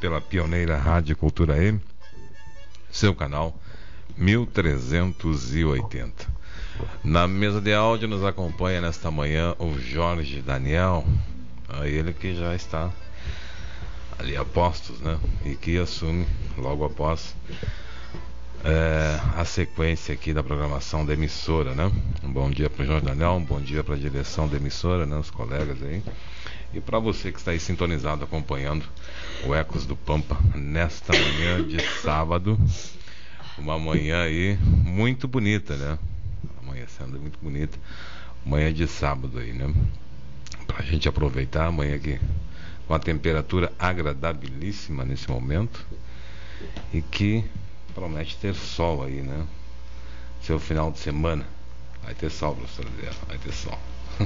Pela pioneira Rádio Cultura M, seu canal 1380. Na mesa de áudio nos acompanha nesta manhã o Jorge Daniel, ele que já está ali a postos, né? E que assume logo após é, a sequência aqui da programação da emissora, né? Um bom dia para o Jorge Daniel, um bom dia para a direção da emissora, né? Os colegas aí. E para você que está aí sintonizado acompanhando o Ecos do Pampa nesta manhã de sábado, uma manhã aí muito bonita, né? Amanhecendo muito bonita, manhã de sábado aí, né? Para a gente aproveitar amanhã aqui com a temperatura agradabilíssima nesse momento e que promete ter sol aí, né? Seu final de semana vai ter sol, professor vai ter sol.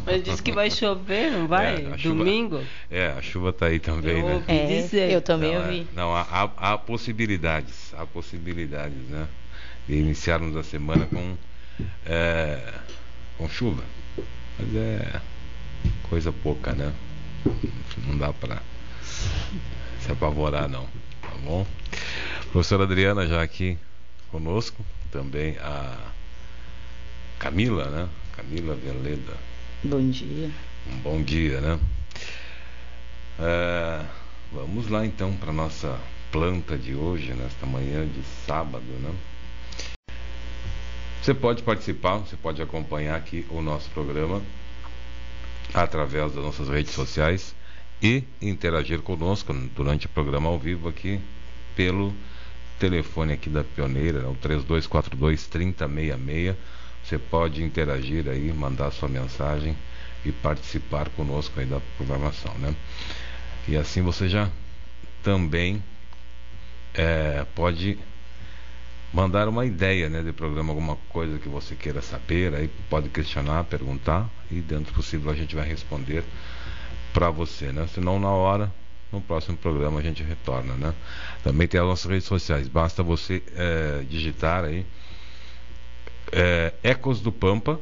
Mas diz que vai chover, não vai? É, Domingo? Chuva, é, a chuva tá aí também, eu né? É, dizer. Eu também não, ouvi. É, não, há, há, possibilidades, há possibilidades, né? e iniciarmos a semana com, é, com chuva. Mas é coisa pouca, né? Não dá para se apavorar não, tá bom? Professora Adriana já aqui conosco, também a Camila, né? Camila Veleda. Bom dia. Bom dia, né? É, vamos lá então para nossa planta de hoje, nesta manhã de sábado, né? Você pode participar, você pode acompanhar aqui o nosso programa através das nossas redes sociais e interagir conosco durante o programa ao vivo aqui pelo telefone aqui da Pioneira, o 3242 3066. Você pode interagir aí, mandar sua mensagem e participar conosco aí da programação, né? E assim você já também é, pode mandar uma ideia né, de programa, alguma coisa que você queira saber, aí pode questionar, perguntar e dentro do possível a gente vai responder para você, né? Senão na hora, no próximo programa a gente retorna, né? Também tem as nossas redes sociais, basta você é, digitar aí é, Ecos do Pampa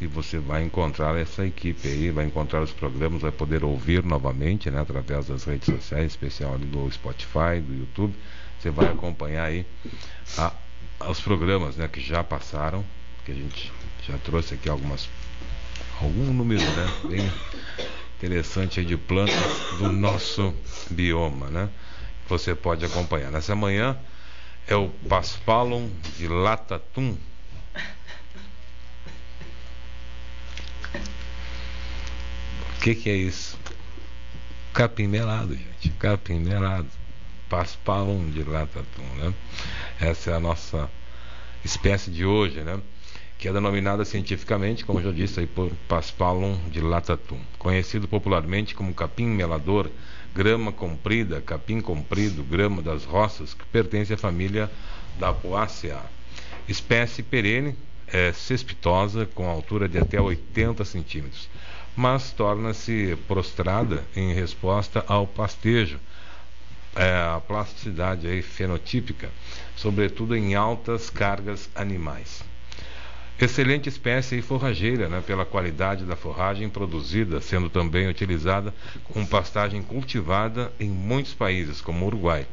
e você vai encontrar essa equipe aí, vai encontrar os programas, vai poder ouvir novamente, né? Através das redes sociais, especial do Spotify, do YouTube você vai acompanhar aí a, os programas né, que já passaram, que a gente já trouxe aqui algumas algum número né, bem interessante de plantas do nosso bioma, né? Você pode acompanhar. Nessa manhã é o Paspalum de Latatum. Que, que é isso? Capim melado, gente. Capim melado. Paspalum de latatum, né? Essa é a nossa espécie de hoje, né? Que é denominada cientificamente, como já disse aí, por Paspalum de latatum, conhecido popularmente como capim melador, grama comprida, capim comprido, grama das roças, que pertence à família da Poácea. Espécie perene, é cespitosa, com altura de até 80 centímetros, mas torna-se prostrada em resposta ao pastejo, é, a plasticidade aí fenotípica, sobretudo em altas cargas animais. Excelente espécie forrageira, né, pela qualidade da forragem produzida, sendo também utilizada como pastagem cultivada em muitos países, como o Uruguai.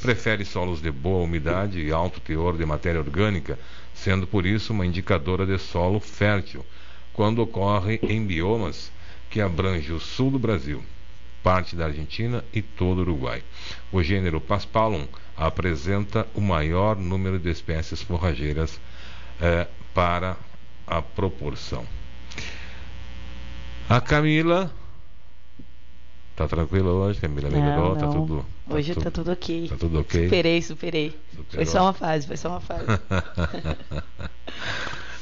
Prefere solos de boa umidade e alto teor de matéria orgânica, sendo por isso uma indicadora de solo fértil, quando ocorre em biomas que abrange o sul do Brasil, parte da Argentina e todo o Uruguai. O gênero Paspalum apresenta o maior número de espécies forrageiras é, para a proporção. A Camila Tá tranquila hoje, Camila? Melhorou? Tá tudo. Tá hoje tudo, tá tudo ok. Tá tudo ok. Superei, superei. Superou. Foi só uma fase, foi só uma fase.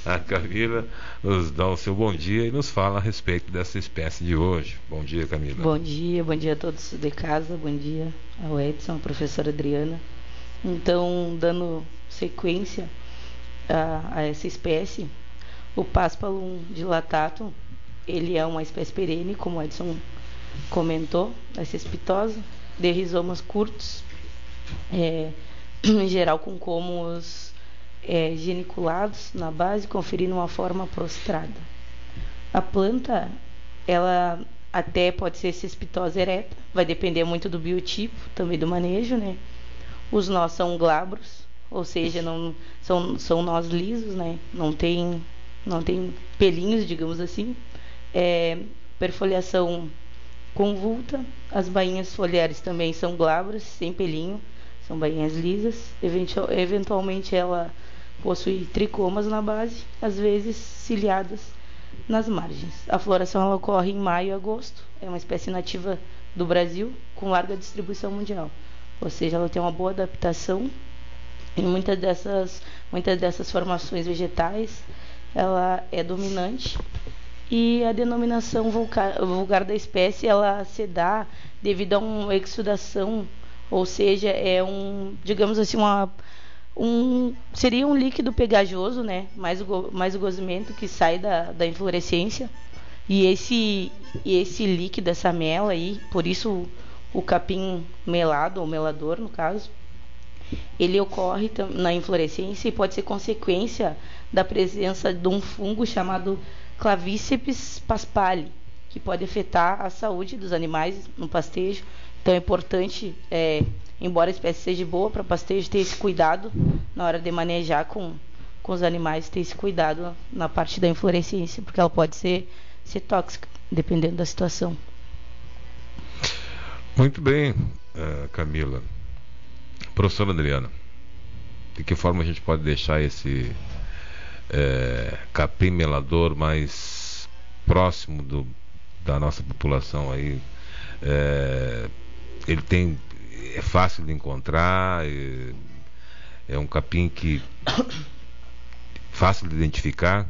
a Camila nos dá o seu bom dia e nos fala a respeito dessa espécie de hoje. Bom dia, Camila. Bom dia, bom dia a todos de casa, bom dia ao Edson, à professora Adriana. Então, dando sequência a, a essa espécie, o Paspalum dilatatum, ele é uma espécie perene, como o Edson comentou, é cespitosa, de rizomas curtos, é, em geral com comos é, geniculados na base, conferindo uma forma prostrada. A planta, ela até pode ser cespitosa ereta, vai depender muito do biotipo, também do manejo, né? Os nós são glabros, ou seja, não são, são nós lisos, né? Não tem, não tem pelinhos, digamos assim. É, perfoliação convulta, as bainhas foliares também são glabras, sem pelinho, são bainhas lisas. Eventualmente ela Possui tricomas na base, às vezes ciliadas nas margens. A floração ocorre em maio e agosto. É uma espécie nativa do Brasil com larga distribuição mundial. Ou seja, ela tem uma boa adaptação em muitas dessas, muitas dessas formações vegetais. Ela é dominante e a denominação vulgar, vulgar da espécie ela se dá devido a uma exudação, ou seja, é um, digamos assim, uma um seria um líquido pegajoso, né? Mais o, mais o gozimento que sai da, da inflorescência. E esse, esse líquido, essa mela aí, por isso o, o capim melado, ou melador no caso, ele ocorre na inflorescência e pode ser consequência da presença de um fungo chamado Clavíceps paspali, que pode afetar a saúde dos animais no pastejo. Então é importante, é, embora a espécie seja boa para pastejo, ter esse cuidado na hora de manejar com, com os animais, ter esse cuidado na parte da inflorescência, porque ela pode ser, ser tóxica, dependendo da situação. Muito bem, uh, Camila. Professora Adriana, de que forma a gente pode deixar esse é, capim melador mais próximo do, da nossa população aí? É, ele tem é fácil de encontrar, é, é um capim que fácil de identificar.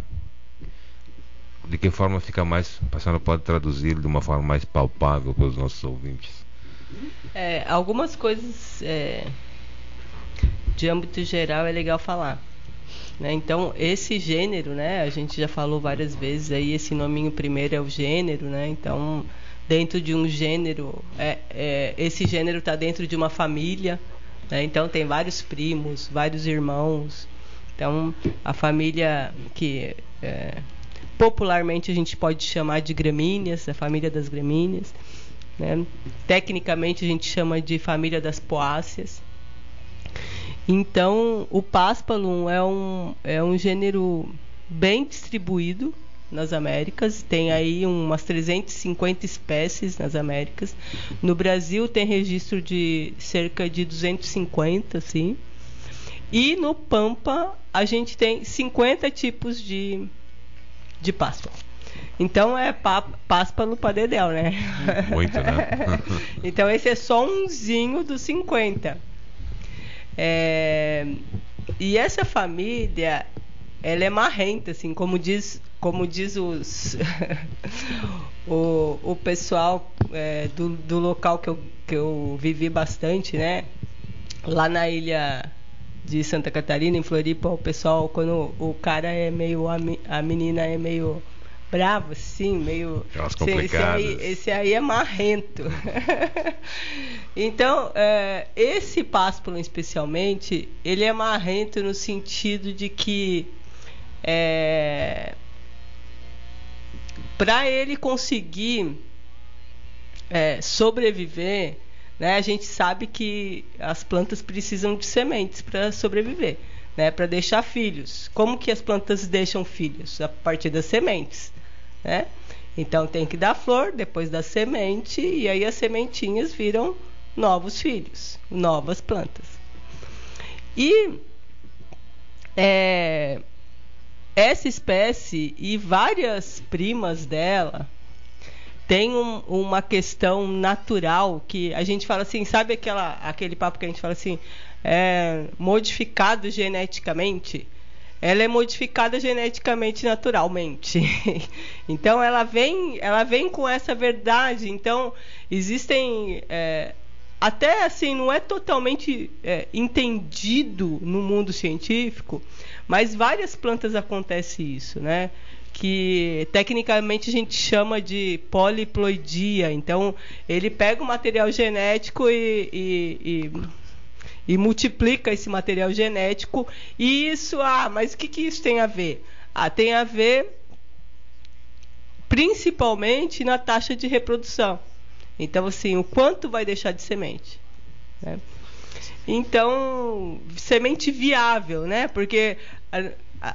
De que forma fica mais, a senhora pode traduzir de uma forma mais palpável para os nossos ouvintes? É, algumas coisas é, de âmbito geral é legal falar. Né? Então, esse gênero, né, a gente já falou várias vezes aí, esse nominho primeiro é o gênero, né? Então, dentro de um gênero, é, é esse gênero está dentro de uma família, né? Então, tem vários primos, vários irmãos. Então, a família que é, popularmente a gente pode chamar de gramíneas, a família das gramíneas. Né? Tecnicamente a gente chama de família das poáceas. Então, o Paspalum é um, é um gênero bem distribuído nas Américas, tem aí umas 350 espécies nas Américas. No Brasil tem registro de cerca de 250, assim. E no Pampa a gente tem 50 tipos de, de páspalo. Então é páspa no padedel, né? Muito, né? então esse é só umzinho dos 50. É... E essa família, ela é marrenta, assim, como diz, como diz os o, o pessoal é, do, do local que eu, que eu vivi bastante, né? Lá na ilha de Santa Catarina, em Floripa, o pessoal, quando o cara é meio. a menina é meio bravo, sim, meio. Esse, aí, esse aí é marrento. então, é, esse páspalo especialmente, ele é marrento no sentido de que é, para ele conseguir é, sobreviver, né, a gente sabe que as plantas precisam de sementes para sobreviver. Né, para deixar filhos. Como que as plantas deixam filhos? A partir das sementes. Né? Então tem que dar flor, depois da semente, e aí as sementinhas viram novos filhos, novas plantas. E é, essa espécie e várias primas dela tem um, uma questão natural que a gente fala assim, sabe aquela, aquele papo que a gente fala assim, é, modificado geneticamente? ela é modificada geneticamente naturalmente. então ela vem, ela vem com essa verdade. Então existem é, até assim não é totalmente é, entendido no mundo científico, mas várias plantas acontece isso, né? Que tecnicamente a gente chama de poliploidia. Então ele pega o material genético e, e, e e multiplica esse material genético. E isso, ah, mas o que, que isso tem a ver? Ah, tem a ver principalmente na taxa de reprodução. Então, assim, o quanto vai deixar de semente. Né? Então, semente viável, né? Porque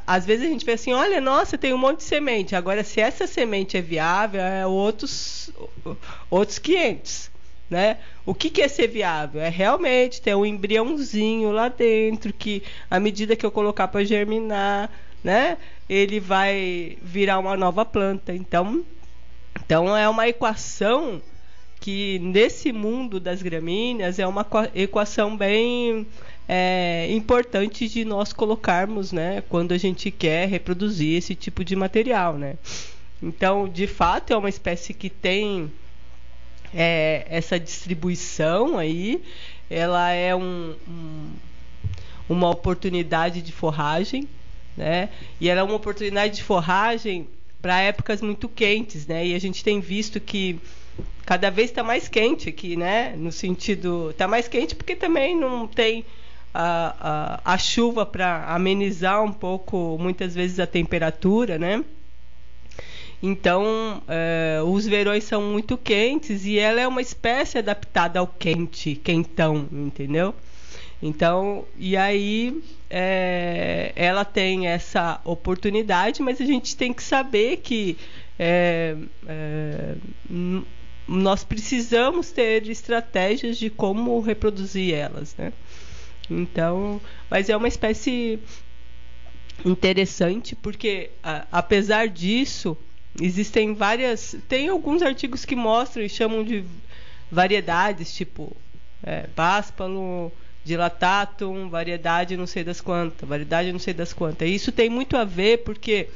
às vezes a gente vê assim, olha, nossa, tem um monte de semente. Agora, se essa semente é viável, é outros, outros 500. Né? O que, que é ser viável? É realmente ter um embriãozinho lá dentro que, à medida que eu colocar para germinar, né, ele vai virar uma nova planta. Então, então é uma equação que nesse mundo das gramíneas é uma equação bem é, importante de nós colocarmos, né, quando a gente quer reproduzir esse tipo de material, né? Então, de fato, é uma espécie que tem é, essa distribuição aí, ela é um, um, uma oportunidade de forragem, né? E ela é uma oportunidade de forragem para épocas muito quentes, né? E a gente tem visto que cada vez está mais quente aqui, né? No sentido, está mais quente porque também não tem a, a, a chuva para amenizar um pouco, muitas vezes, a temperatura, né? Então, é, os verões são muito quentes e ela é uma espécie adaptada ao quente, quentão, entendeu? Então, e aí é, ela tem essa oportunidade, mas a gente tem que saber que é, nós precisamos ter estratégias de como reproduzir elas, né? Então, mas é uma espécie interessante porque a, apesar disso existem várias, tem alguns artigos que mostram e chamam de variedades tipo é, dilatatum, variedade não sei das quantas, variedade não sei das quantas. Isso tem muito a ver porque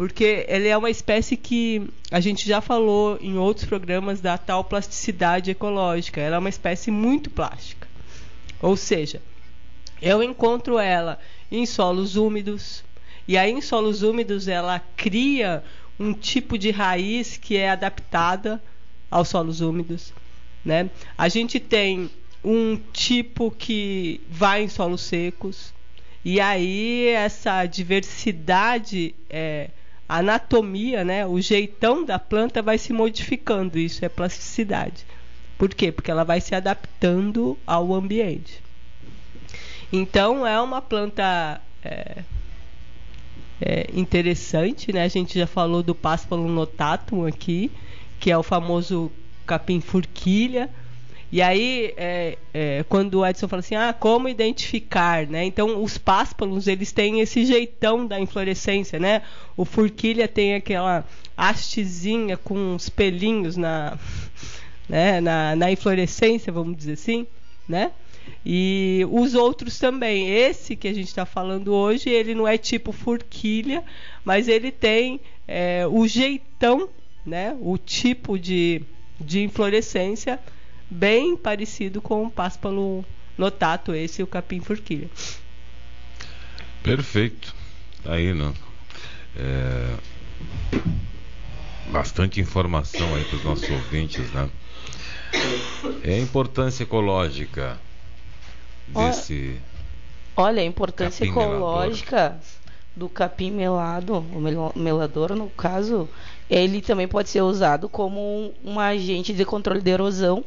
porque ele é uma espécie que a gente já falou em outros programas da tal plasticidade ecológica. Ela é uma espécie muito plástica. Ou seja, eu encontro ela em solos úmidos, e aí em solos úmidos ela cria um tipo de raiz que é adaptada aos solos úmidos. Né? A gente tem um tipo que vai em solos secos, e aí essa diversidade, é, anatomia, né, o jeitão da planta vai se modificando, isso é plasticidade. Por quê? Porque ela vai se adaptando ao ambiente. Então é uma planta é, é interessante, né? A gente já falou do Paspalum notatum aqui, que é o famoso capim furquilha. E aí, é, é, quando o Edson fala assim, ah, como identificar, né? Então, os páspalos, eles têm esse jeitão da inflorescência, né? O furquilha tem aquela hastezinha com uns pelinhos na, né? na, na inflorescência, vamos dizer assim, né? E os outros também. Esse que a gente está falando hoje, ele não é tipo forquilha, mas ele tem é, o jeitão, né? o tipo de, de inflorescência bem parecido com o páspalo notato, esse e o capim forquilha. Perfeito. Aí, não. É... Bastante informação aí para os nossos ouvintes, né? É a importância ecológica desse. Olha, a importância ecológica do capim melado, o melador, no caso, ele também pode ser usado como um, um agente de controle de erosão,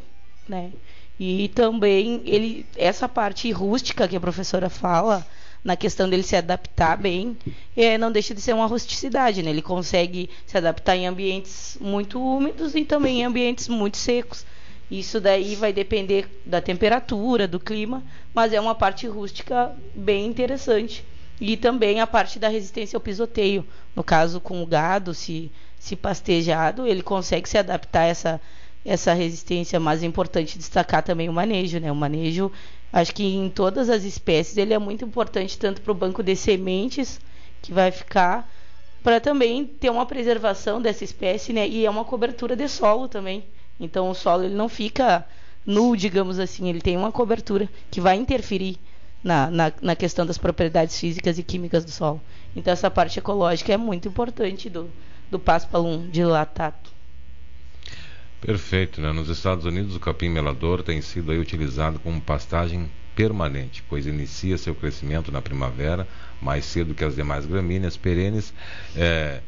né? E também ele essa parte rústica que a professora fala, na questão dele se adaptar bem, é, não deixa de ser uma rusticidade, né? Ele consegue se adaptar em ambientes muito úmidos e também em ambientes muito secos. Isso daí vai depender da temperatura, do clima, mas é uma parte rústica bem interessante. E também a parte da resistência ao pisoteio. No caso, com o gado, se, se pastejado, ele consegue se adaptar a essa, essa resistência, mas é importante destacar também o manejo, né? O manejo, acho que em todas as espécies, ele é muito importante, tanto para o banco de sementes, que vai ficar, para também ter uma preservação dessa espécie, né? E é uma cobertura de solo também. Então o solo ele não fica nu, digamos assim, ele tem uma cobertura que vai interferir na, na, na, questão das propriedades físicas e químicas do solo. Então essa parte ecológica é muito importante do, do paspalum dilatato. Perfeito, né? Nos Estados Unidos o capim melador tem sido aí utilizado como pastagem permanente, pois inicia seu crescimento na primavera mais cedo que as demais gramíneas perenes é,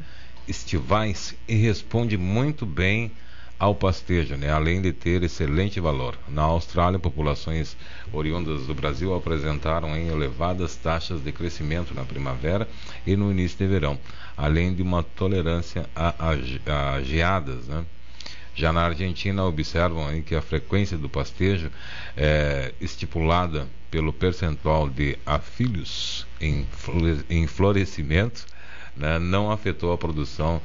estivais e responde muito bem ao pastejo, né? além de ter excelente valor. Na Austrália, populações oriundas do Brasil apresentaram em elevadas taxas de crescimento na primavera e no início de verão, além de uma tolerância a, a, a geadas. Né? Já na Argentina, observam aí que a frequência do pastejo é estipulada pelo percentual de afilhos em, em florescimento né, não afetou a produção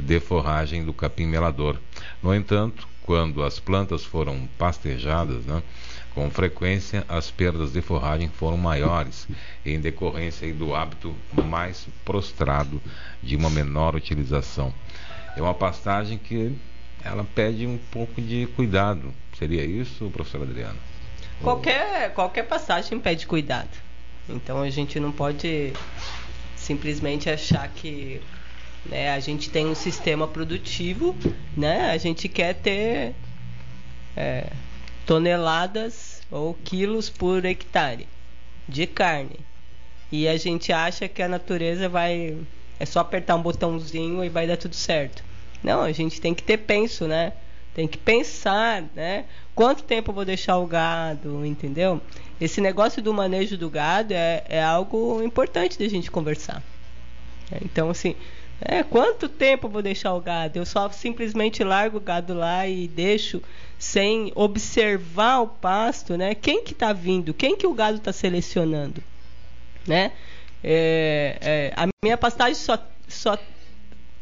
de forragem do capim melador. No entanto, quando as plantas foram pastejadas, né, com frequência as perdas de forragem foram maiores, em decorrência do hábito mais prostrado de uma menor utilização. É uma pastagem que ela pede um pouco de cuidado. Seria isso, professora Adriana? Qualquer, qualquer passagem pede cuidado. Então a gente não pode simplesmente achar que né, a gente tem um sistema produtivo, né, a gente quer ter é, toneladas ou quilos por hectare. de carne. E a gente acha que a natureza vai. É só apertar um botãozinho e vai dar tudo certo. Não, a gente tem que ter penso, né? Tem que pensar, né? Quanto tempo eu vou deixar o gado, entendeu? Esse negócio do manejo do gado é, é algo importante da gente conversar. Então, assim, é, quanto tempo eu vou deixar o gado? Eu só simplesmente largo o gado lá e deixo sem observar o pasto, né? Quem que está vindo? Quem que o gado está selecionando, né? É, é, a minha pastagem só, só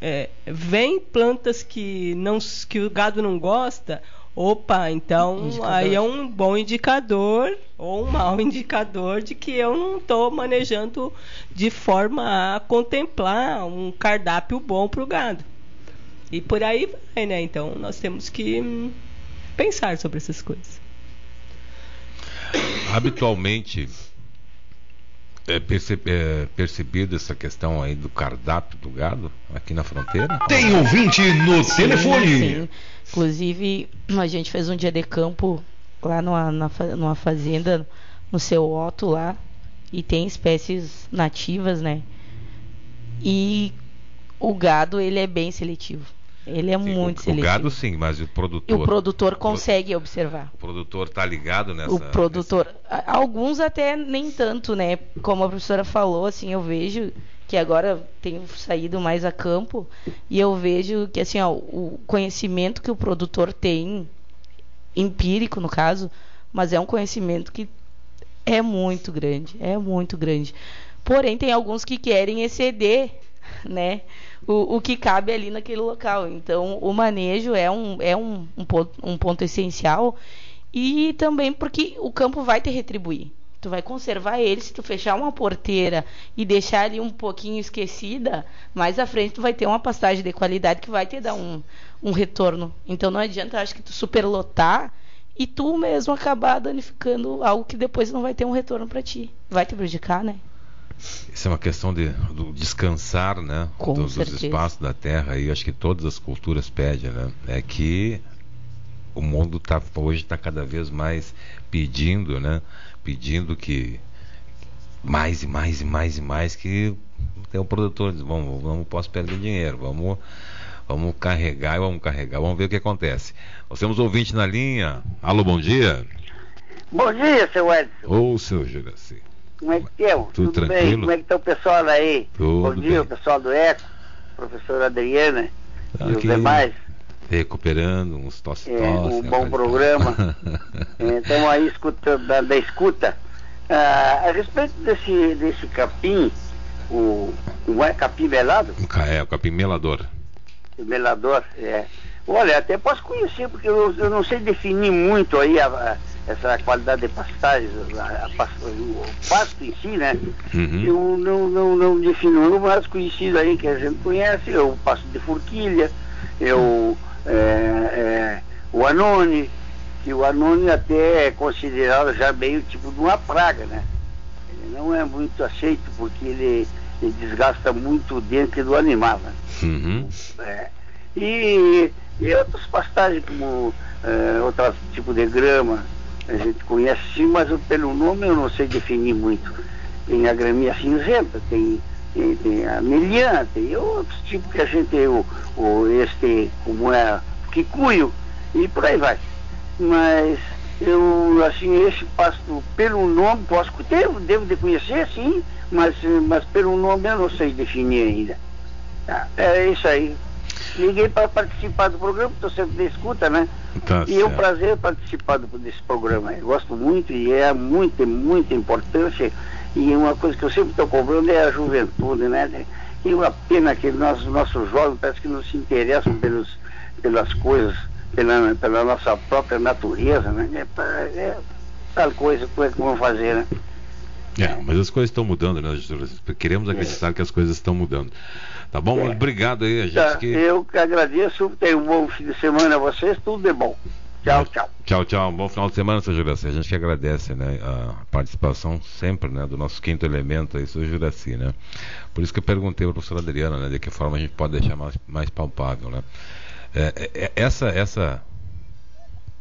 é, vem plantas que não que o gado não gosta Opa, então indicador. aí é um bom indicador ou um mau indicador de que eu não estou manejando de forma a contemplar um cardápio bom para o gado. E por aí vai, né? Então nós temos que hum, pensar sobre essas coisas. Habitualmente é, percebe, é percebido essa questão aí do cardápio do gado aqui na fronteira? Tem ouvinte no sim, telefone. Sim. Inclusive, a gente fez um dia de campo lá numa, na, numa fazenda, no seu Otto lá, e tem espécies nativas, né? E o gado, ele é bem seletivo. Ele é sim, muito o, seletivo. O gado sim, mas o produtor. E o produtor consegue o, observar. O produtor tá ligado nessa. O produtor. Nessa... Alguns até nem tanto, né? Como a professora falou, assim, eu vejo que agora tenho saído mais a campo e eu vejo que assim ó, o conhecimento que o produtor tem empírico no caso mas é um conhecimento que é muito grande é muito grande porém tem alguns que querem exceder né o, o que cabe ali naquele local então o manejo é um é um, um, ponto, um ponto essencial e também porque o campo vai te retribuir tu vai conservar ele se tu fechar uma porteira e deixar ali um pouquinho esquecida, mais à frente tu vai ter uma pastagem de qualidade que vai te dar um, um retorno. Então não adianta, acho que tu superlotar e tu mesmo acabar danificando algo que depois não vai ter um retorno para ti. Vai te prejudicar, né? Isso é uma questão de do descansar, né? Com dos, dos espaços da terra e acho que todas as culturas pedem, né? É que o mundo tá, hoje está cada vez mais pedindo, né? pedindo que mais e mais e mais e mais que tem um produtor diz, vamos, vamos posso perder dinheiro, vamos vamos carregar e vamos carregar, vamos ver o que acontece. Nós temos ouvinte na linha. Alô, bom dia. Bom dia, seu Edson. Ô, seu Juraci. Como é que é? Tudo, Tudo tranquilo? Bem? Como é que está o pessoal aí? Tudo bom dia, bem. o pessoal do ECO, professora Adriana Tá e os aqui. demais. Recuperando uns tosse É, um bom programa. Estamos aí escutando, da, da escuta. Ah, a respeito desse, desse capim, o, não é capim melado? é, o capim melador. O melador, é. Olha, até posso conhecer, porque eu, eu não sei definir muito aí a, a- essa qualidade de pastagem, a, o pasto em si, né? Uhum. Eu não, não, não defino. O mais conhecido aí que a gente conhece é o pasto de forquilha, é o, é, é, o anone, que o anone até é considerado já meio tipo de uma praga, né? Ele não é muito aceito porque ele, ele desgasta muito dentro do animal, né? Uhum. É. E, e outras pastagens como é, outro tipo de grama, a gente conhece sim, mas eu, pelo nome eu não sei definir muito. Tem a graminha cinzenta, tem, tem, tem a meliã, tem outros tipos que a gente o, o este, como é, quicuio, e por aí vai. Mas eu, assim, esse pasto, pelo nome, posso devo, devo de conhecer, sim, mas, mas pelo nome eu não sei definir ainda. Tá, é isso aí. Liguei para participar do programa, estou sempre de escuta, né? Tá e é um certo. prazer participar do- desse programa. Eu gosto muito e é muita, muita importância. E uma coisa que eu sempre estou cobrando é a juventude, né? E uma pena que nossos, nossos jovens parece que não se interessam pelos, pelas coisas, pela, pela nossa própria natureza, né? É, é tal coisa, como é que vão fazer, né? É, mas as coisas estão mudando, né? Queremos acreditar que as coisas estão mudando. Tá bom? É. Obrigado aí, a gente Tá, que. Eu que agradeço, tenho um bom fim de semana a vocês, tudo de bom. Tchau, tchau. Tchau, tchau. Um bom final de semana, seu Juraci. A gente que agradece né, a participação sempre né, do nosso quinto elemento aí, seu Juraci, né? Por isso que eu perguntei para a professora Adriana, né? De que forma a gente pode deixar mais, mais palpável, né? É, é, essa, essa,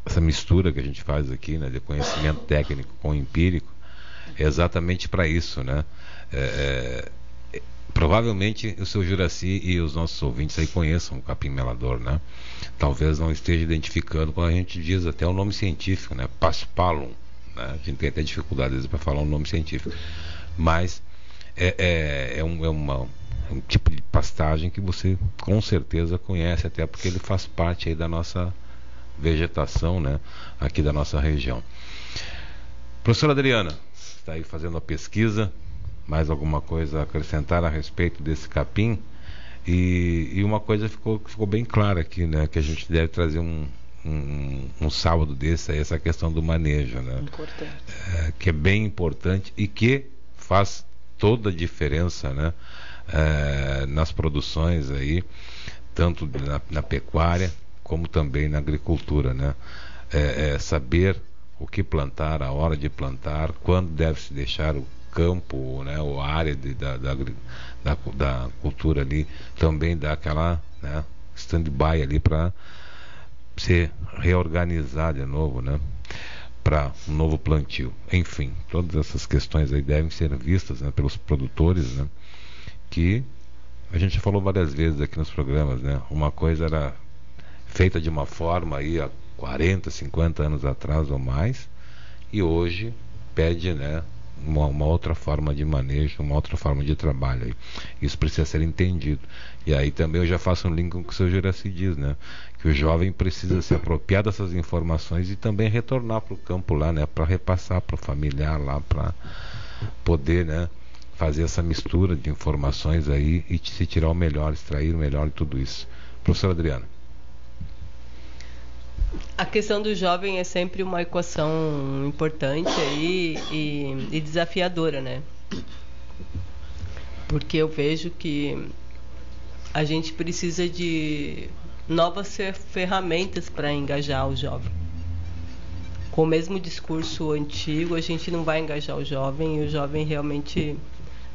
essa mistura que a gente faz aqui, né? De conhecimento técnico com empírico, é exatamente para isso, né? É, é, provavelmente o seu Juraci e os nossos ouvintes aí conheçam o capim melador, né? Talvez não esteja identificando quando a gente diz até o nome científico, né? Paspalum, né? A gente tem até dificuldades para falar um nome científico, mas é, é, é, um, é uma, um tipo de pastagem que você com certeza conhece, até porque ele faz parte aí da nossa vegetação, né? Aqui da nossa região. Professora Adriana, está aí fazendo a pesquisa, mais alguma coisa a acrescentar a respeito desse capim? E, e uma coisa ficou, ficou bem clara aqui, né? Que a gente deve trazer um, um, um sábado desse, essa questão do manejo, né? É, que é bem importante e que faz toda a diferença, né? É, nas produções aí, tanto na, na, pecuária como também na agricultura, né? É, é saber o que plantar, a hora de plantar, quando deve se deixar o campo, né, ou a área de, da, da, da, da, cultura ali, também dá aquela né, stand-by ali para se reorganizar de novo, né, para um novo plantio. Enfim, todas essas questões aí devem ser vistas né, pelos produtores, né, que a gente falou várias vezes aqui nos programas, né, uma coisa era feita de uma forma aí 40, 50 anos atrás ou mais, e hoje pede né, uma, uma, outra forma de manejo, uma outra forma de trabalho. Isso precisa ser entendido. E aí também eu já faço um link com o que o seu Juraci diz, né? Que o jovem precisa se apropriar dessas informações e também retornar para o campo lá, né? Para repassar para o familiar lá, para poder, né? Fazer essa mistura de informações aí e se tirar o melhor, extrair o melhor de tudo isso. Professor Adriano. A questão do jovem é sempre uma equação importante aí e, e desafiadora, né? Porque eu vejo que a gente precisa de novas ferramentas para engajar o jovem. Com o mesmo discurso antigo, a gente não vai engajar o jovem e o jovem realmente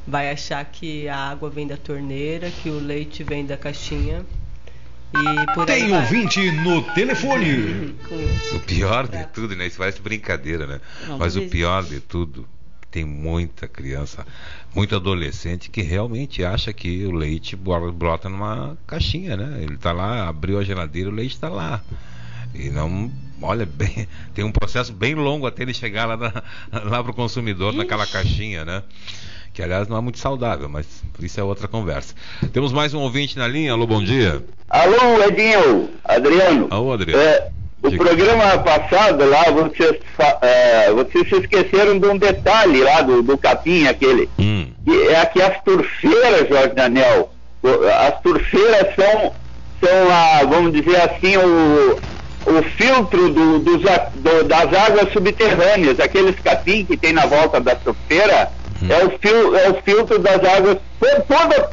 vai achar que a água vem da torneira, que o leite vem da caixinha tem ouvinte no telefone. O pior de tudo, né? Isso parece brincadeira, né? Não, Mas o pior de tudo, tem muita criança, muito adolescente que realmente acha que o leite brota numa caixinha, né? Ele está lá, abriu a geladeira, o leite está lá. E não, olha bem, tem um processo bem longo até ele chegar lá, na, lá para o consumidor Ixi. naquela caixinha, né? Que aliás não é muito saudável, mas isso é outra conversa. Temos mais um ouvinte na linha. Alô, bom dia. Alô, Edinho, Adriano. Alô, Adriano. É, o Diga. programa passado lá, vocês, é, vocês se esqueceram de um detalhe lá do, do capim aquele. Hum. Que é que as turfeiras, Jorge Daniel, as turfeiras são, são a, vamos dizer assim, o, o filtro do, dos, do, das águas subterrâneas, aqueles capim que tem na volta da turfeira. É, o fil, é o filtro das águas. Toda,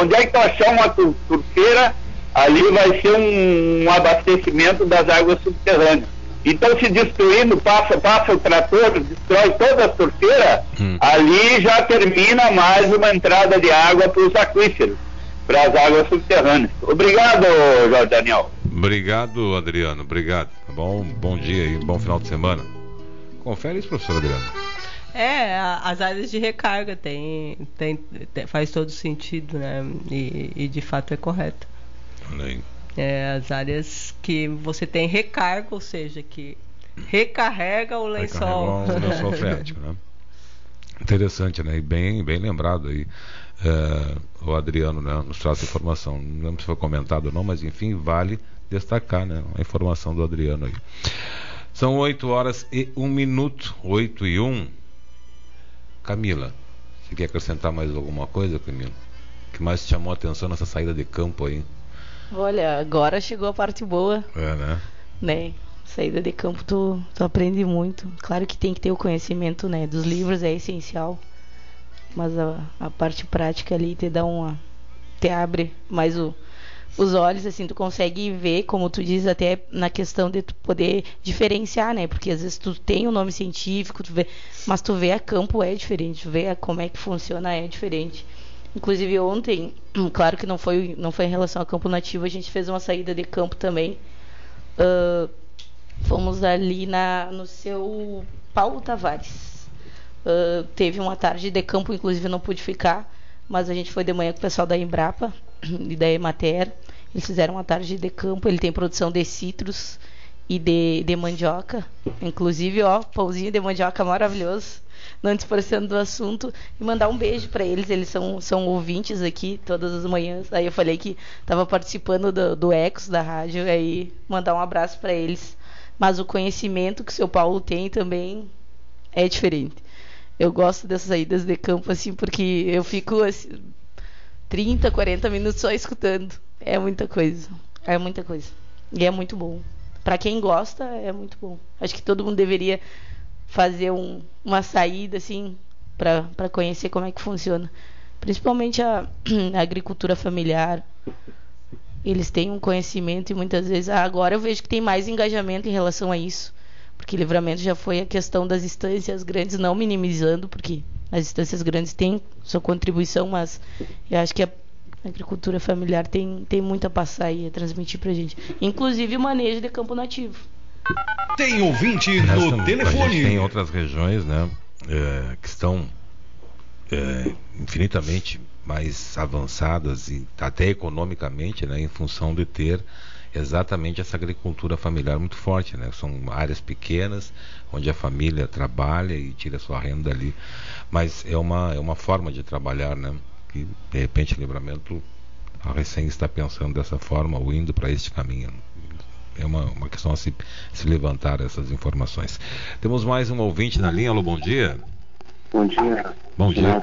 onde é que tu achar uma turfeira, ali vai ser um, um, abastecimento das águas subterrâneas. Então, se destruindo, passa, passa o trator, destrói toda a turfeira, hum. ali já termina mais uma entrada de água para os aquíferos, para as águas subterrâneas. Obrigado, Jorge Daniel. Obrigado, Adriano. Obrigado. Bom, bom dia e bom final de semana. Confere isso, professor Adriano. É, as áreas de recarga tem, tem, tem faz todo sentido, né? E, e de fato é correto. É, as áreas que você tem recarga, ou seja, que recarrega o lençol. o lençol freático, né? Interessante, né? E bem, bem lembrado aí. É, o Adriano né, nos traz informação. Não lembro se foi comentado ou não, mas enfim, vale destacar né, a informação do Adriano aí. São 8 horas e 1 minuto, 8 e 1. Camila, você quer acrescentar mais alguma coisa, Camila? O que mais te chamou a atenção nessa saída de campo aí? Olha, agora chegou a parte boa. É, né? Né? Saída de campo tu, tu aprende muito. Claro que tem que ter o conhecimento, né? Dos livros é essencial. Mas a, a parte prática ali te dá uma. te abre mais o, os olhos, assim, tu consegue ver, como tu diz, até na questão de tu poder diferenciar, né? Porque às vezes tu tem o um nome científico, tu vê, mas tu vê a campo é diferente, tu vê a, como é que funciona é diferente. Inclusive ontem, claro que não foi, não foi em relação ao campo nativo, a gente fez uma saída de campo também. Uh, fomos ali na, no seu Paulo Tavares. Uh, teve uma tarde de campo, inclusive não pude ficar, mas a gente foi de manhã com o pessoal da Embrapa e da Emater. Eles fizeram uma tarde de campo. Ele tem produção de citros e de, de mandioca. Inclusive, ó, pãozinho de mandioca maravilhoso. Não dispersando do assunto. E mandar um beijo para eles. Eles são, são ouvintes aqui todas as manhãs. Aí eu falei que estava participando do, do Ecos da rádio. Aí mandar um abraço para eles. Mas o conhecimento que o seu Paulo tem também é diferente. Eu gosto dessas saídas de campo assim, porque eu fico assim, 30, 40 minutos só escutando. É muita coisa. É muita coisa. E é muito bom. Para quem gosta, é muito bom. Acho que todo mundo deveria fazer um, uma saída assim para conhecer como é que funciona. Principalmente a, a, agricultura familiar. Eles têm um conhecimento e muitas vezes agora eu vejo que tem mais engajamento em relação a isso porque livramento já foi a questão das instâncias grandes, não minimizando, porque as instâncias grandes têm sua contribuição, mas eu acho que a agricultura familiar tem, tem muito a passar e a transmitir para a gente. Inclusive o manejo de campo nativo. Tem ouvinte no telefone. tem outras regiões, né, é, que estão é, infinitamente mais avançadas e até economicamente, né, em função de ter exatamente essa agricultura familiar muito forte, né? São áreas pequenas onde a família trabalha e tira sua renda ali, mas é uma é uma forma de trabalhar, né? Que de repente Livramento a recém está pensando dessa forma ou indo para este caminho. É uma, uma questão a se, se levantar essas informações. Temos mais um ouvinte na linha. Alô, bom dia. Bom dia. Bom dia.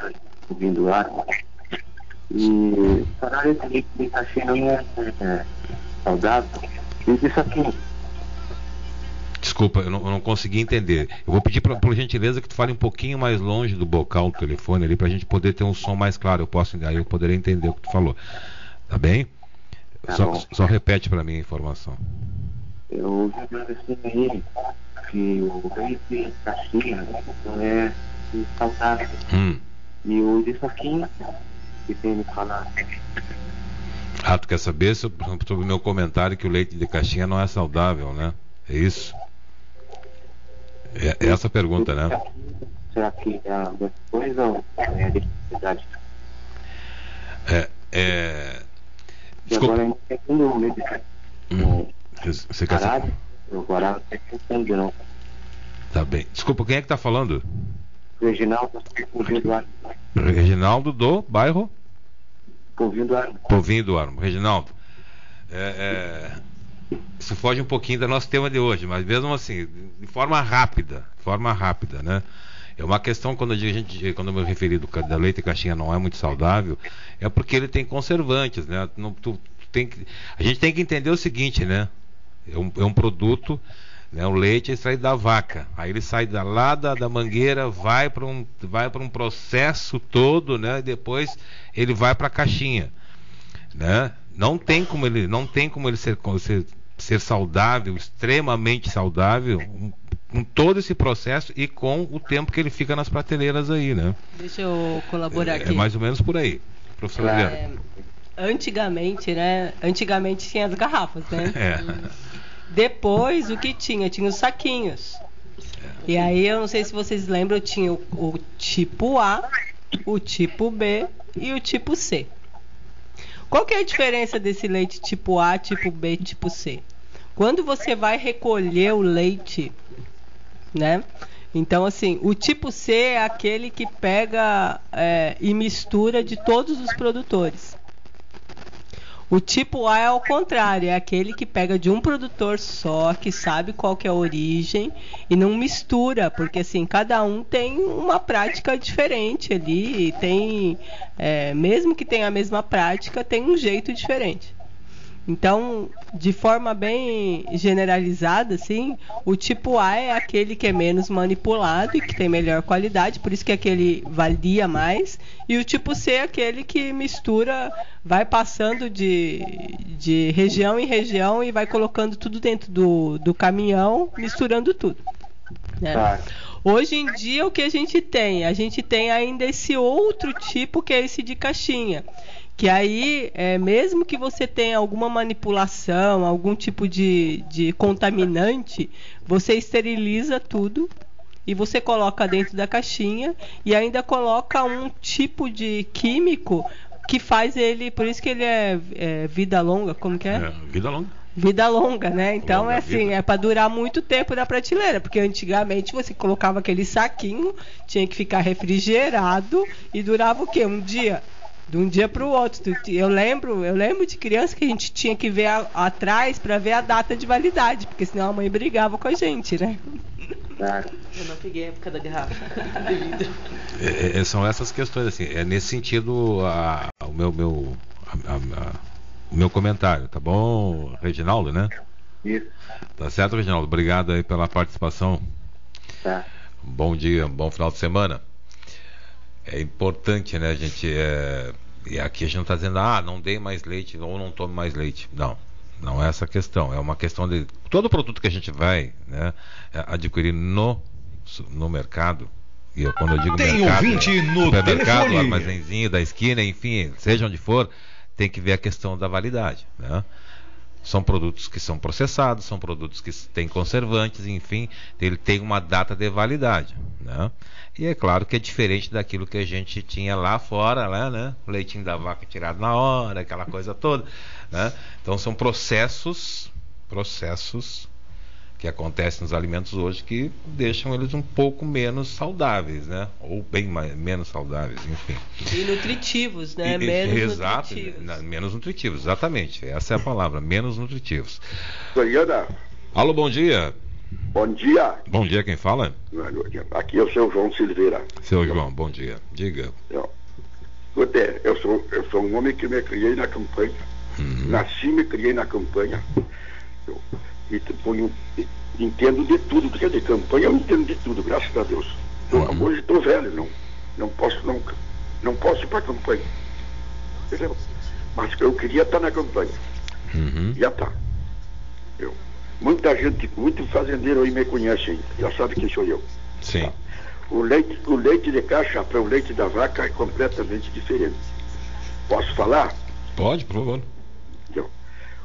Ouvindo lá. E salário de está sendo é, saudável. E disse aqui. Desculpa, eu não, eu não, consegui entender. Eu vou pedir pra, por gentileza que tu fale um pouquinho mais longe do bocal do telefone ali para a gente poder ter um som mais claro. Eu posso, aí eu poderia entender o que tu falou. Tá bem? Tá só, só, repete para mim a informação. Eu ouvi assim aí que o leite caixinha não é saudável. Hum. E o disse aqui que tem me falado ah, tu quer saber sobre o meu comentário que o leite de caixinha não é saudável, né? É isso? Essa a pergunta, né? Será que é a mesma coisa ou é a diversidade? É. é... Desculpa. agora a gente tem um leite hum. Você quer saber? Agora não tem entendendo, não. Tá bem. Desculpa, quem é que tá falando? Reginaldo, Reginaldo do bairro? Povinho do Armo. Povinho do Armo. Reginaldo, é, é, isso foge um pouquinho do nosso tema de hoje, mas mesmo assim, de forma rápida, forma rápida, né? É uma questão quando a gente, quando eu me referi do da leite caixinha não é muito saudável, é porque ele tem conservantes, né? Não, tu, tu tem que, a gente tem que entender o seguinte, né? É um, é um produto né? O leite é extraído da vaca. Aí ele sai da, lá da, da mangueira, vai para um, vai um processo todo, né? E depois ele vai para a caixinha. Né? Não tem como ele, não tem como ele ser, ser, ser saudável, extremamente saudável, com todo esse processo e com o tempo que ele fica nas prateleiras aí, né? Deixa eu colaborar é, aqui. É mais ou menos por aí, professor é, Antigamente, né? Antigamente tinha as garrafas, né? É. Depois, o que tinha? Tinha os saquinhos. E aí, eu não sei se vocês lembram, tinha o, o tipo A, o tipo B e o tipo C. Qual que é a diferença desse leite tipo A, tipo B, tipo C? Quando você vai recolher o leite, né? Então, assim, o tipo C é aquele que pega é, e mistura de todos os produtores. O tipo A é ao contrário, é aquele que pega de um produtor só, que sabe qual que é a origem e não mistura, porque assim, cada um tem uma prática diferente ali, tem, é, mesmo que tenha a mesma prática, tem um jeito diferente. Então, de forma bem generalizada, assim, o tipo A é aquele que é menos manipulado e que tem melhor qualidade, por isso que aquele valia mais. E o tipo C é aquele que mistura, vai passando de, de região em região e vai colocando tudo dentro do, do caminhão, misturando tudo. Né? Hoje em dia, o que a gente tem? A gente tem ainda esse outro tipo que é esse de caixinha que aí, é, mesmo que você tenha alguma manipulação, algum tipo de, de contaminante, você esteriliza tudo e você coloca dentro da caixinha e ainda coloca um tipo de químico que faz ele, por isso que ele é, é vida longa, como que é? é vida longa. Vida longa, né? Então longa é assim, vida. é para durar muito tempo na prateleira, porque antigamente você colocava aquele saquinho, tinha que ficar refrigerado e durava o quê? Um dia de um dia para o outro. Eu lembro, eu lembro de criança que a gente tinha que ver a, atrás para ver a data de validade, porque senão a mãe brigava com a gente, né? Eu não peguei a época da garrafa é, é, são essas questões assim. É nesse sentido a, a, o meu meu a, o meu comentário, tá bom, Reginaldo, né? Isso. Tá certo, Reginaldo. Obrigado aí pela participação. Tá. Bom dia, bom final de semana é importante, né, a gente. É, e aqui a gente não está dizendo, ah, não dei mais leite ou não tome mais leite. Não. Não é essa a questão. É uma questão de. Todo produto que a gente vai né, adquirir no, no mercado, e eu, quando eu digo tem mercado, ouvinte no supermercado, telefone. armazenzinho da esquina, enfim, seja onde for, tem que ver a questão da validade. Né? São produtos que são processados, são produtos que têm conservantes, enfim, ele tem uma data de validade. Né? E é claro que é diferente daquilo que a gente tinha lá fora, lá, né? O leitinho da vaca tirado na hora, aquela coisa toda. Né? Então são processos, processos que acontecem nos alimentos hoje que deixam eles um pouco menos saudáveis, né? Ou bem mais, menos saudáveis, enfim. E nutritivos, né? E, menos exato, nutritivos. menos nutritivos, exatamente. Essa é a palavra, menos nutritivos. Goiânia. Alô, bom dia. Bom dia. Bom dia, quem fala? Aqui é o seu João Silveira. Seu João, bom dia. Diga. Eu, eu, sou, eu sou um homem que me criei na campanha. Uhum. Nasci e me criei na campanha. Eu, e ponho, entendo de tudo, porque de campanha eu entendo de tudo, graças a Deus. Eu, uhum. Hoje estou velho, não, não posso não, não posso ir para a campanha. Entendeu? Mas eu queria estar na campanha. Uhum. Já está. Eu, Muita gente, muito fazendeiro aí me conhece já sabe quem sou eu. Sim. Tá? O, leite, o leite de caixa para o leite da vaca é completamente diferente. Posso falar? Pode, por favor. Então,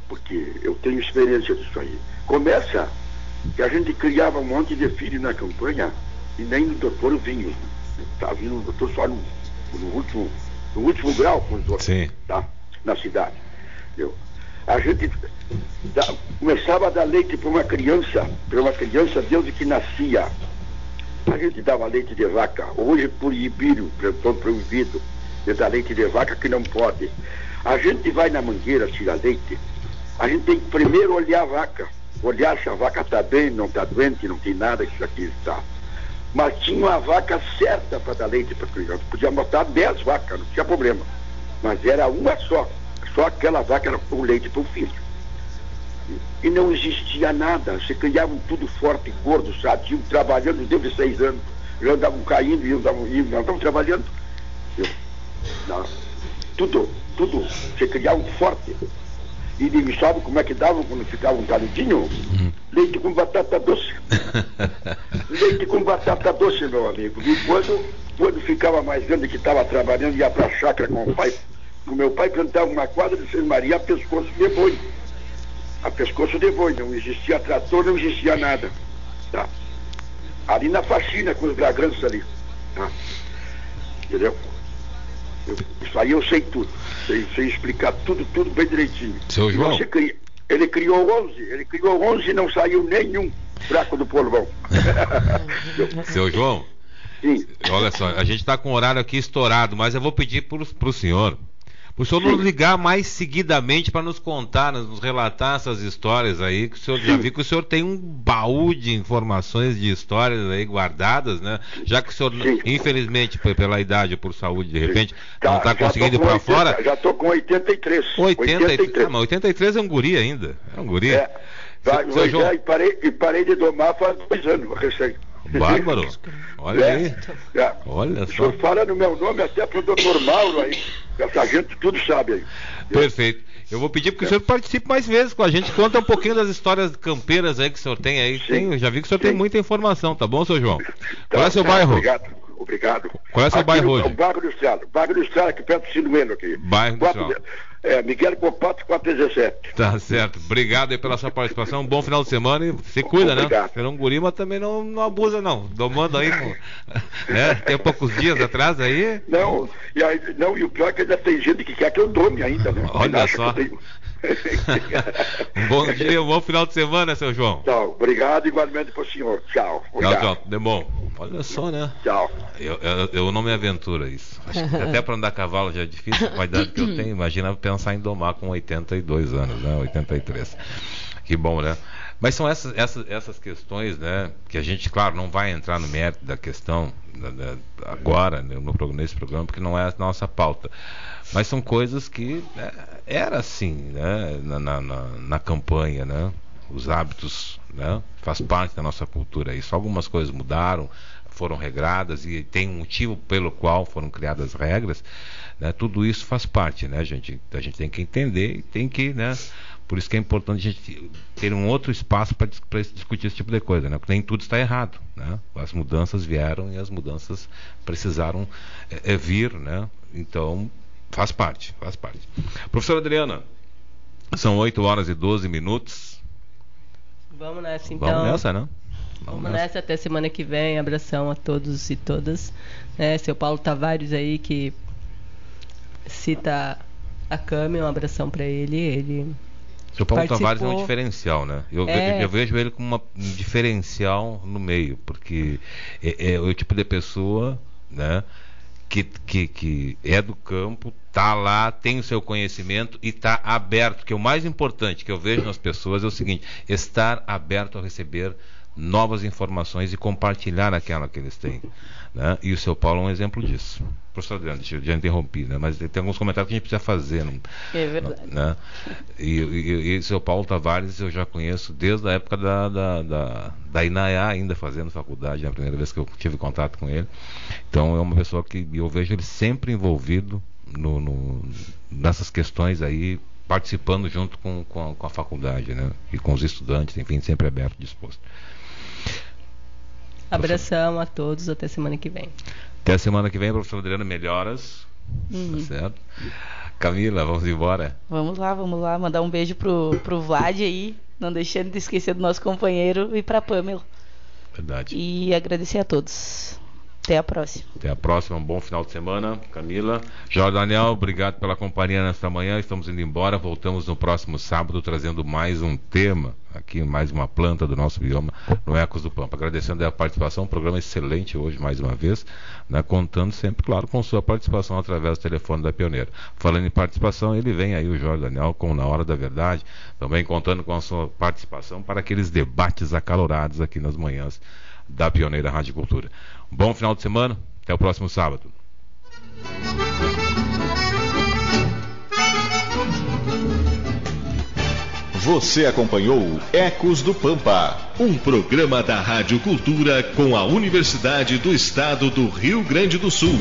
porque eu tenho experiência disso aí. Começa que a gente criava um monte de filhos na campanha e nem o doutor vinha. Está vindo o doutor só no, no, último, no último grau com os outros, Sim. tá? na cidade. Entendeu? A gente da, começava a dar leite para uma criança, para uma criança desde que nascia. A gente dava leite de vaca. Hoje proibido, proibido de dar leite de vaca que não pode. A gente vai na mangueira tirar leite. A gente tem que primeiro olhar a vaca. Olhar se a vaca está bem, não está doente, não tem nada, isso aqui está. Mas tinha uma vaca certa para dar leite para criança. Podia botar 10 vacas, não tinha problema. Mas era uma só. Só aquela vaca era o leite para o filho. E não existia nada. Se criavam tudo forte, gordo, sadio, trabalhando desde seis anos. Já andavam caindo e andavam indo, não estavam trabalhando. Eu, não, tudo, tudo. Se criavam forte. E ninguém sabe como é que davam quando ficavam taludinho? Uhum. Leite com batata doce. Leite com batata doce, meu amigo. E quando, quando ficava mais grande que estava trabalhando, ia para a chácara com o pai, o meu pai cantava uma quadra de São Maria a pescoço de boi. A pescoço de boi. Não existia trator, não existia nada. Tá? Ali na faxina com os dragãs ali. Tá? Entendeu? Eu, isso aí eu sei tudo. Sei, sei, explicar tudo, tudo bem direitinho. Seu João. Cria, ele criou 11. Ele criou 11 e não saiu nenhum fraco do polvão. Seu João. Sim. Olha só, a gente está com o horário aqui estourado, mas eu vou pedir para o senhor o senhor nos ligar mais seguidamente para nos contar, nos relatar essas histórias aí, que o senhor já viu que o senhor tem um baú de informações, de histórias aí guardadas, né? Já que o senhor, Sim. infelizmente, pela idade ou por saúde, de repente, tá, não está conseguindo ir para fora. Já estou com 83. 80, 83. Ah, mas 83 é um guri ainda. É um guri. É. Vai, seu, João... e, parei, e parei de domar faz dois anos, recém. Bárbaro. Olha é, aí. É. Olha só. O senhor fala no meu nome até para o doutor Mauro aí. Essa gente tudo sabe aí. Perfeito. Eu vou pedir que o senhor participe mais vezes com a gente. Conta um pouquinho das histórias campeiras aí que o senhor tem aí. Tem, eu já vi que o senhor Sim. tem muita informação, tá bom, seu João? Tá, Qual é seu tá, bairro? Obrigado. Obrigado. Qual é o seu aqui bairro hoje? O bairro do Estrada. Bairro do Estrada, aqui perto do Sinuelo aqui. Bairro do Quatro-. É, Miguel Copato 417. Tá certo. Obrigado aí pela sua participação. Um bom final de semana e se cuida, Obrigado. né? Você não guri, mas também não, não abusa, não. Domando aí, né? Tem poucos dias atrás aí. Não, e aí, não, e o pior é que ainda tem gente que quer que eu tome ainda, né? Olha só. que eu tenho- Um bom dia, um bom final de semana, seu João. Tchau, obrigado igualmente pro senhor. Tchau. Tchau, Obrigado. tchau. Demon. Olha só, né? Tchau. Eu, eu, eu não me aventuro a isso. Até para andar a cavalo já é difícil, com a idade que eu tenho. Imagina pensar em domar com 82 anos, né? 83. Que bom, né? Mas são essas, essas, essas questões, né? Que a gente, claro, não vai entrar no mérito da questão da- da- agora, né, no, nesse programa, porque não é a nossa pauta. Mas são coisas que né, era assim, né? Na, na, na- campanha, né? Os hábitos, né? Faz parte da nossa cultura. Isso algumas coisas mudaram, foram regradas e tem um motivo pelo qual foram criadas regras, né? Tudo isso faz parte, né, gente? A gente tem que entender e tem que, né? Por isso que é importante a gente ter um outro espaço para discutir esse tipo de coisa, né? Porque nem tudo está errado, né? As mudanças vieram e as mudanças precisaram é, é, vir, né? Então faz parte, faz parte. Professora Adriana, são 8 horas e 12 minutos. Vamos nessa então. Vamos nessa, né? Vamos nessa até semana que vem. Abração a todos e todas. Né, seu Paulo Tavares aí que cita a Cami, um abração para ele. Ele Seu Paulo participou- Tavares é um diferencial, né? Eu, É. eu vejo ele como uma- um diferencial no meio, porque é, é o tipo de pessoa, né? Que, que, que é do campo, tá lá, tem o seu conhecimento e está aberto. Que o mais importante que eu vejo nas pessoas é o seguinte: estar aberto a receber novas informações e compartilhar aquela que eles têm. Né? E o seu Paulo é um exemplo disso. Professor Adriano, deixa eu já interrompi, né? mas tem alguns comentários que a gente precisa fazer. Não, É verdade. né? E, e, e seu Paulo Tavares eu já conheço desde a época da, da, da, da ainda fazendo faculdade, né? a primeira vez que eu tive contato com ele. Então é uma pessoa que eu vejo ele sempre envolvido no, no- nessas questões aí, participando junto com, com, a, com a faculdade, né? E com os estudantes, enfim, sempre aberto, disposto. Abração a todos até semana que vem. Até a semana que vem, professor Adriano, melhoras. Uhum. Tá certo? Camila, vamos embora. Vamos lá, vamos lá. Mandar um beijo pro, pro Vlad aí. Não deixando de esquecer do nosso companheiro e pra Pamela. Verdade. E agradecer a todos. Até a próxima. Até a próxima, um bom final de semana, Camila. Jorge Daniel, obrigado pela companhia nesta manhã. Estamos indo embora. Voltamos no próximo sábado trazendo mais um tema, aqui mais uma planta do nosso bioma no Ecos do Pampa. Agradecendo a participação, um programa excelente hoje mais uma vez, né, contando sempre, claro, com sua participação através do telefone da Pioneira. Falando em participação, ele vem aí o Jorge Daniel com Na Hora da Verdade, também contando com a sua participação para aqueles debates acalorados aqui nas manhãs da Pioneira Rádio Cultura. Bom final de semana, até o próximo sábado. Você acompanhou Ecos do Pampa, um programa da Rádio Cultura com a Universidade do Estado do Rio Grande do Sul.